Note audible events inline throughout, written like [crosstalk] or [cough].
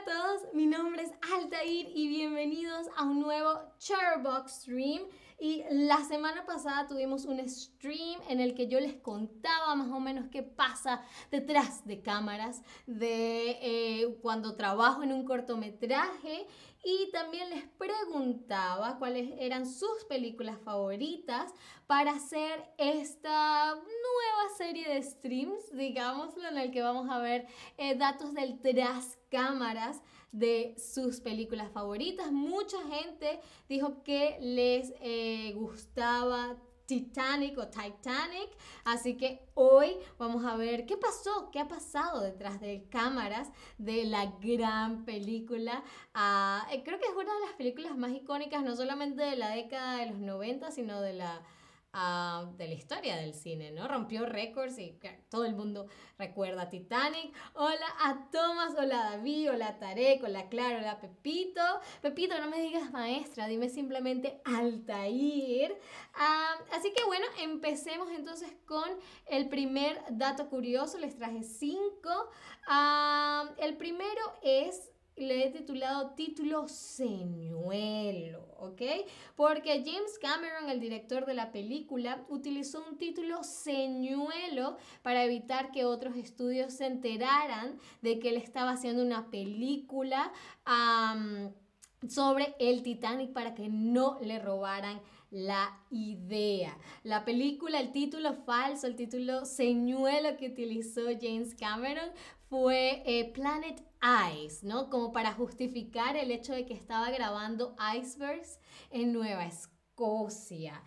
a todos, mi nombre es Altair y bienvenidos a un nuevo Charbox Stream. Y la semana pasada tuvimos un stream en el que yo les contaba más o menos qué pasa detrás de cámaras, de eh, cuando trabajo en un cortometraje y también les preguntaba cuáles eran sus películas favoritas para hacer esta nueva serie de streams, digámoslo, en el que vamos a ver eh, datos del tras cámaras de sus películas favoritas. Mucha gente dijo que les eh, gustaba Titanic o Titanic. Así que hoy vamos a ver qué pasó, qué ha pasado detrás de cámaras de la gran película. Ah, eh, creo que es una de las películas más icónicas, no solamente de la década de los 90, sino de la de la historia del cine, ¿no? Rompió récords y todo el mundo recuerda Titanic. Hola a Tomás, hola a David, hola a Tarek, hola a Claro, hola a Pepito. Pepito, no me digas maestra, dime simplemente Altair. así que bueno, empecemos entonces con el primer dato curioso. Les traje cinco. el primero es le he titulado título señuelo, ¿ok? Porque James Cameron, el director de la película, utilizó un título señuelo para evitar que otros estudios se enteraran de que él estaba haciendo una película sobre el Titanic para que no le robaran la idea. La película, el título falso, el título señuelo que utilizó James Cameron fue eh, Planet Ice, ¿no? Como para justificar el hecho de que estaba grabando icebergs en Nueva Escocia.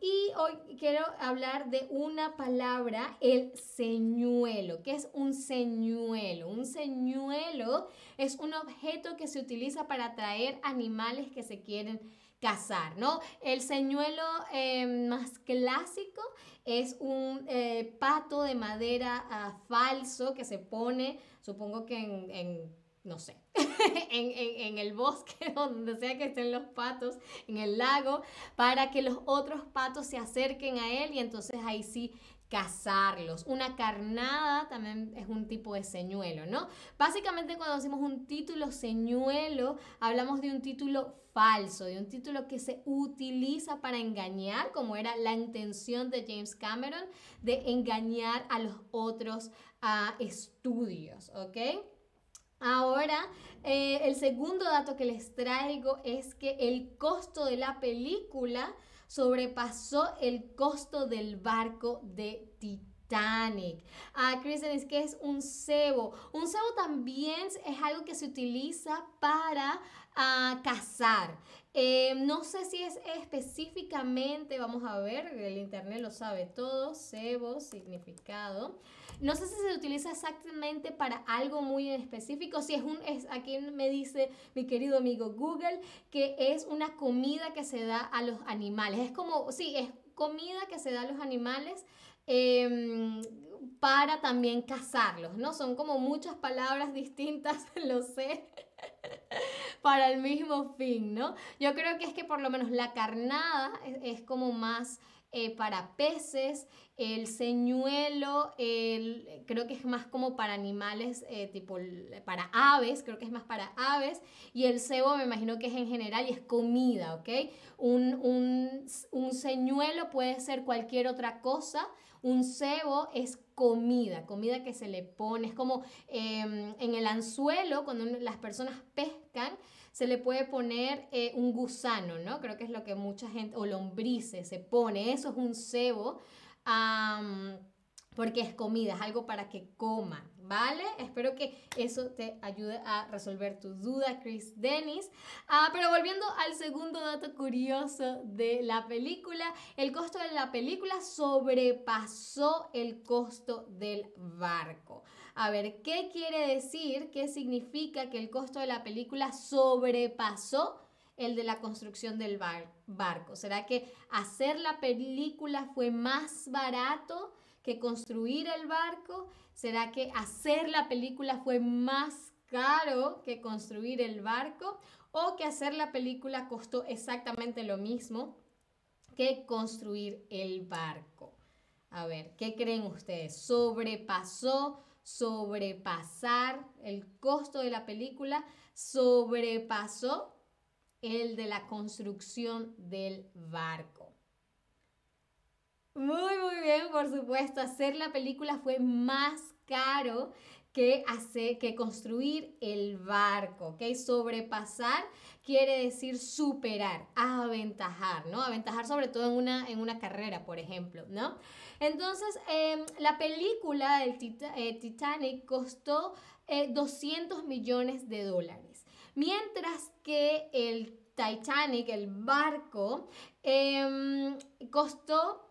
y hoy quiero hablar de una palabra, el señuelo. ¿Qué es un señuelo? Un señuelo es un objeto que se utiliza para atraer animales que se quieren cazar, ¿no? El señuelo em, más clásico es un eh, pato de madera ah, falso que se pone, supongo que en, no sé, [laughs] en, en, el bosque, [laughs] donde sea que estén los patos, en el lago, para que los otros patos se acerquen a él y entonces ahí sí cazarlos. Una carnada también es un tipo de señuelo, ¿no? Básicamente cuando decimos un título señuelo, hablamos de un título falso, de un título que se utiliza para engañar, como era la intención de James Cameron, de engañar a los otros estudios, ¿ok? Ahora, eh, el segundo dato que les traigo es que el costo de la película sobrepasó el costo del barco de Titanic. Ah, Kristen, es que es un cebo. Un cebo también es algo que se utiliza para ah, cazar. Eh, no sé si es específicamente, vamos a ver, el internet lo sabe todo, cebo, significado. No sé si se utiliza exactamente para algo muy específico. Si es un, es, aquí me dice mi querido amigo Google que es una comida que se da a los animales. Es como, sí, es comida que se da a los animales. Em, para también cazarlos, ¿no? Son como muchas palabras distintas, [laughs] lo sé, para el mismo fin, ¿no? Yo creo que es que por lo menos la carnada es como más eh, para peces, el señuelo, el, creo que es más como para animales, eh, tipo para aves, creo que es más para aves, y el cebo me imagino que es en general y es comida, ¿ok? Un, un, un señuelo puede ser cualquier otra cosa, un cebo es comida, comida que se le pone, es como em, en el anzuelo, cuando las personas pescan, se le puede poner eh, un gusano, ¿no? Creo que es lo que mucha gente, o lombrices, se pone, eso es un cebo, porque es comida, es algo para que coman, ¿vale? Espero que eso te ayude a resolver tu duda, Chris Dennis. Ah, pero volviendo al segundo dato curioso de la película, el costo de la película sobrepasó el costo del barco. A ver, ¿qué quiere decir? ¿Qué significa que el costo de la película sobrepasó el de la construcción del barco? ¿Será que hacer la película fue más barato que construir el barco? ¿Será que hacer la película fue más caro que construir el barco? ¿O que hacer la película costó exactamente lo mismo que construir el barco? A ver, ¿qué creen ustedes? ¿Sobrepasó sobrepasar el costo de la película, sobrepasó el de la construcción del barco. Muy, muy bien, por supuesto, hacer la película fue más caro que, hacer, que construir el barco, ¿ok? Sobrepasar quiere decir superar, aventajar, ¿no? Aventajar sobre todo en una, en una carrera, por ejemplo, ¿no? Entonces, em, la película del eh, Titanic costó 200 eh, millones de dólares, mientras que el Titanic, el barco, em, costó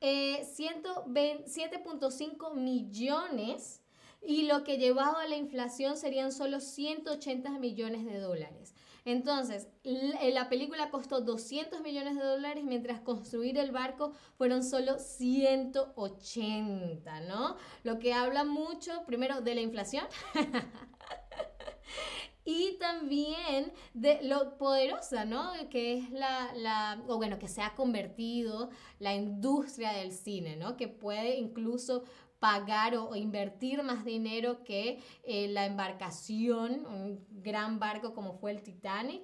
7.5 eh, millones y lo que llevado a la inflación serían solo 180 millones de dólares. Entonces, eh, la película costó 200 millones de dólares, mientras construir el barco fueron solo 180, ¿no? Lo que habla mucho, primero, de la inflación. [laughs] y también de lo poderosa, ¿no? Que es la, la, o bueno, que se ha convertido la industria del cine, ¿no? Que puede incluso pagar o, invertir más dinero que eh, la embarcación, un gran barco como fue el Titanic.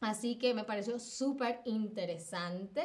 así que me pareció súper interesante.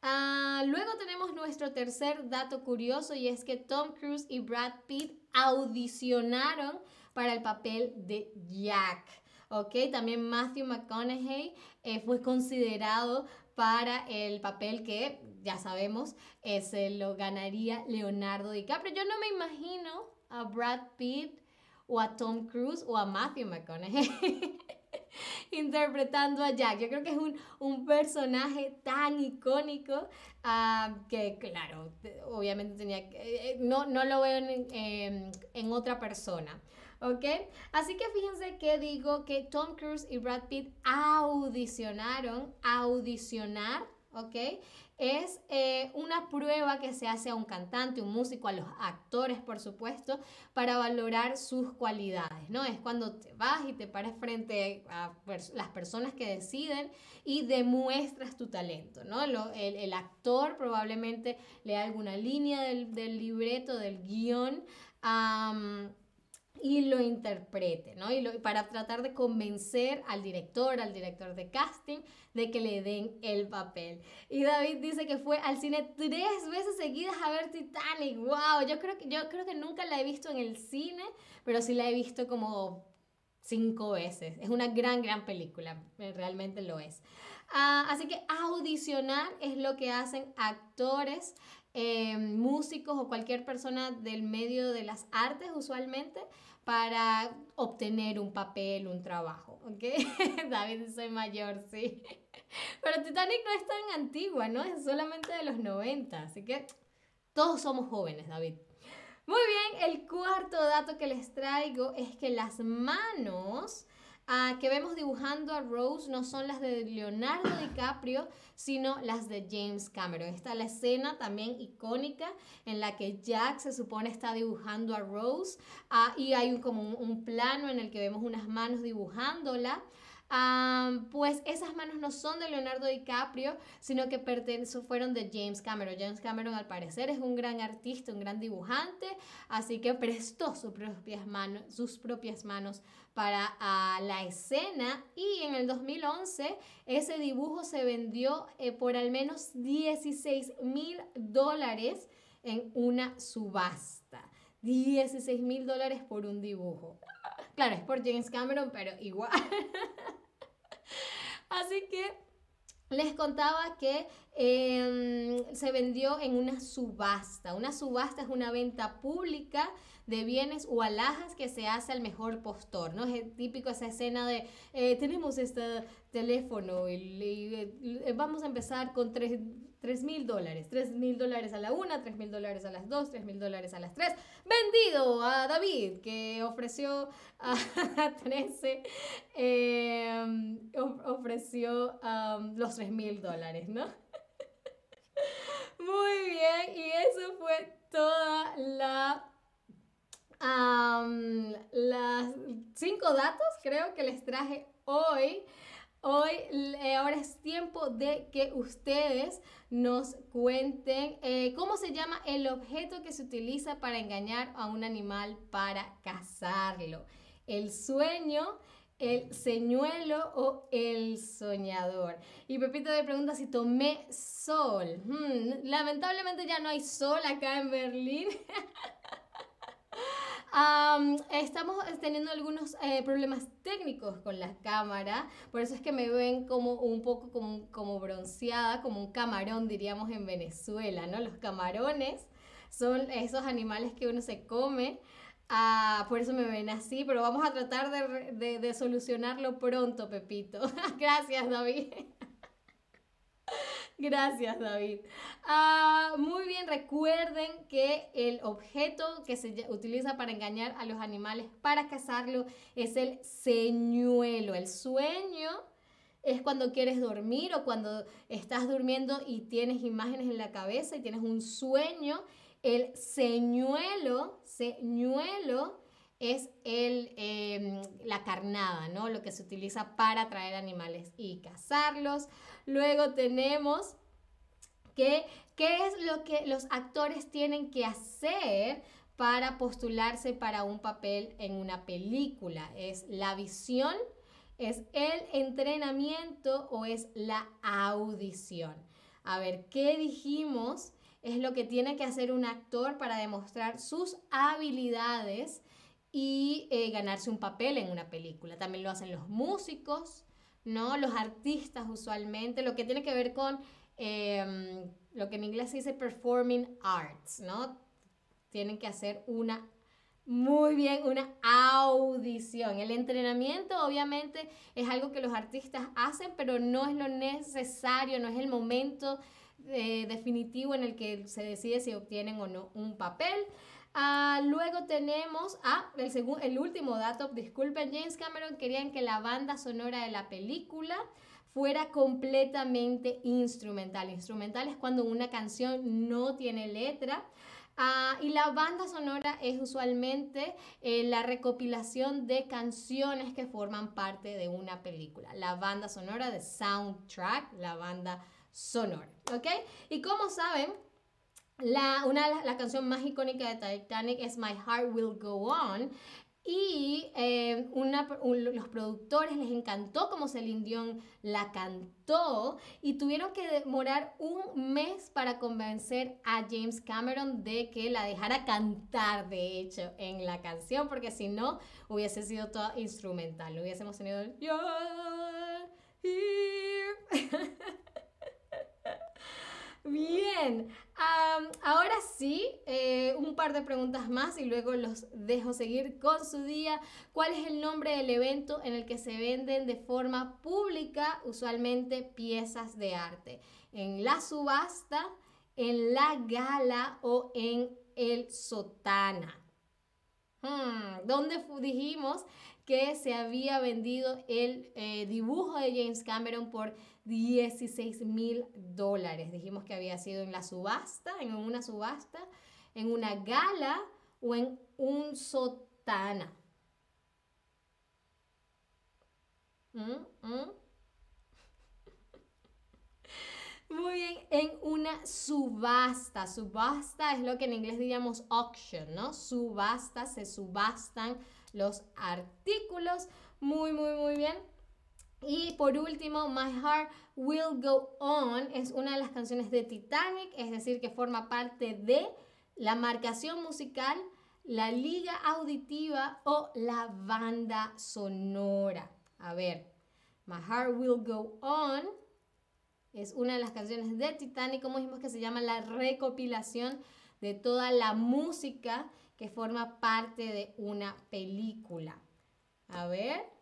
Ah, luego tenemos nuestro tercer dato curioso y es que Tom Cruise y Brad Pitt audicionaron para el papel de Jack. ¿ok? También Matthew McConaughey eh, fue considerado para el papel que ya sabemos eh, se lo ganaría Leonardo DiCaprio. Yo no me imagino a Brad Pitt o a Tom Cruise o a Matthew McConaughey [laughs] interpretando a Jack. Yo creo que es un, personaje tan icónico ah, que, claro, obviamente tenía que, eh, no, no lo veo en, en otra persona. ¿Ok? Así que fíjense que digo que Tom Cruise y Brad Pitt audicionaron, audicionar, ¿ok? Es eh, una prueba que se hace a un cantante, un músico, a los actores, por supuesto, para valorar sus cualidades, ¿no? Es cuando te vas y te paras frente a las personas que deciden y demuestras tu talento, ¿no? el, actor probablemente lea alguna línea del, libreto, del guion y lo interprete, ¿no? Y para tratar de convencer al director, al director de casting, de que le den el papel. Y David dice que fue al cine tres veces seguidas a ver Titanic. ¡Wow! Yo creo que, yo creo que nunca la he visto en el cine, pero sí la he visto como cinco veces. Es una gran, gran película, eh, realmente lo es. Ah, así que audicionar es lo que hacen actores, eh, músicos o cualquier persona del medio de las artes usualmente para obtener un papel, un trabajo, ¿ok? [laughs] David, soy mayor, sí. Pero Titanic no es tan antigua, ¿no? Es solamente de los 90, así que todos somos jóvenes, David. Muy bien, el cuarto dato que les traigo es que las manos Ah, que vemos dibujando a Rose no son las de Leonardo DiCaprio, sino las de James Cameron. Está la escena también icónica en la que Jack se supone está dibujando a Rose ah, y hay como un, plano en el que vemos unas manos dibujándola. Pues esas manos no son de Leonardo DiCaprio, sino que fueron de James Cameron. James Cameron al parecer es un gran artista, un gran dibujante, así que prestó sus propias manos, sus propias manos para la escena y en el 2011 ese dibujo se vendió eh, por al menos 16 mil dólares en una subasta. 16 mil dólares por un dibujo. Claro, es por James Cameron, pero igual. [laughs] Así que les contaba que em, se vendió en una subasta. Una subasta es una venta pública de bienes o alhajas que se hace al mejor postor, ¿no? Es típico esa escena de eh, tenemos este teléfono y, eh, vamos a empezar con tres mil dólares, tres mil dólares a la una, tres mil dólares a las dos, tres mil dólares a las tres, vendido a David que ofreció a [laughs] 13, em, ofreció los tres mil dólares, ¿no? Muy bien, y eso fue toda la las cinco datos creo que les traje hoy. hoy, eh, ahora es tiempo de que ustedes nos cuenten eh, cómo se llama el objeto que se utiliza para engañar a un animal para cazarlo. El sueño, el señuelo o el soñador. Y Pepito me pregunta si tomé sol. Hmm, lamentablemente ya no hay sol acá en Berlín. [laughs] estamos teniendo algunos eh, problemas técnicos con la cámara, por eso es que me ven como un poco como, como bronceada, como un camarón diríamos en Venezuela, ¿no? Los camarones son esos animales que uno se come. Ah, por eso me ven así, pero vamos a tratar de, de solucionarlo pronto, Pepito. [laughs] Gracias, David. [laughs] Gracias, David. Ah, muy bien, recuerden que el objeto que se utiliza para engañar a los animales para cazarlo es el señuelo. El sueño es cuando quieres dormir o cuando estás durmiendo y tienes imágenes en la cabeza y tienes un sueño. El señuelo, señuelo es el, em, la carnada, ¿no? Lo que se utiliza para atraer animales y cazarlos. Luego tenemos que, qué es lo que los actores tienen que hacer para postularse para un papel en una película. Es la visión, es el entrenamiento o es la audición. A ver, ¿qué dijimos? Es lo que tiene que hacer un actor para demostrar sus habilidades y eh, ganarse un papel en una película. También lo hacen los músicos, ¿no? Los artistas usualmente, lo que tiene que ver con em, lo que en inglés se dice performing arts, ¿no? Tienen que hacer una muy bien, una audición. El entrenamiento obviamente es algo que los artistas hacen, pero no es lo necesario, no es el momento eh, definitivo en el que se decide si obtienen o no un papel. Ah, luego tenemos, ah, el, el último dato, disculpen, James Cameron querían que la banda sonora de la película fuera completamente instrumental. Instrumental es cuando una canción no tiene letra. Ah, y la banda sonora es usualmente eh, la recopilación de canciones que forman parte de una película. La banda sonora de soundtrack, la banda sonora. ¿Ok? Y como saben, la, una canción más icónica de Titanic es My Heart Will Go On. Y eh, los productores les encantó como Celine Dion la cantó y tuvieron que demorar un mes para convencer a James Cameron de que la dejara cantar, de hecho, en la canción, porque si no, hubiese sido toda instrumental. Hubiésemos tenido el [laughs] Bien, ahora sí, eh, un par de preguntas más y luego los dejo seguir con su día. ¿Cuál es el nombre del evento en el que se venden de forma pública usualmente piezas de arte? ¿En la subasta, en la gala o en el sotana? Hmm, ¿Dónde dijimos que se había vendido el eh, dibujo de James Cameron por 16 mil dólares. Dijimos que había sido en la subasta, en una subasta, en una gala o en un sotana. ¿Mm? ¿Mm? [laughs] Muy bien, en una subasta. Subasta es lo que en inglés diríamos auction, ¿no? Subasta, se subastan los artículos. Muy, muy, muy bien. Y por último, My Heart Will Go On es una de las canciones de Titanic, es decir, que forma parte de la marcación musical, la liga auditiva o la banda sonora. A ver, My Heart Will Go On es una de las canciones de Titanic, como dijimos que se llama la recopilación de toda la música que forma parte de una película. A ver.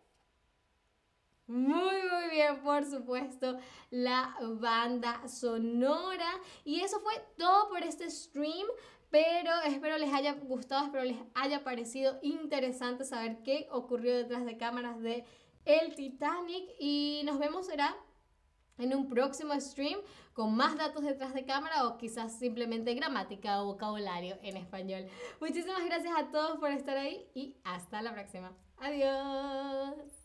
Muy, muy bien, por supuesto, la banda sonora. Y eso fue todo por este stream. Pero espero les haya gustado, espero les haya parecido interesante saber qué ocurrió detrás de cámaras de el Titanic. Y nos vemos, será en un próximo stream con más datos detrás de cámara o quizás simplemente gramática o vocabulario en español. Muchísimas gracias a todos por estar ahí y hasta la próxima. Adiós.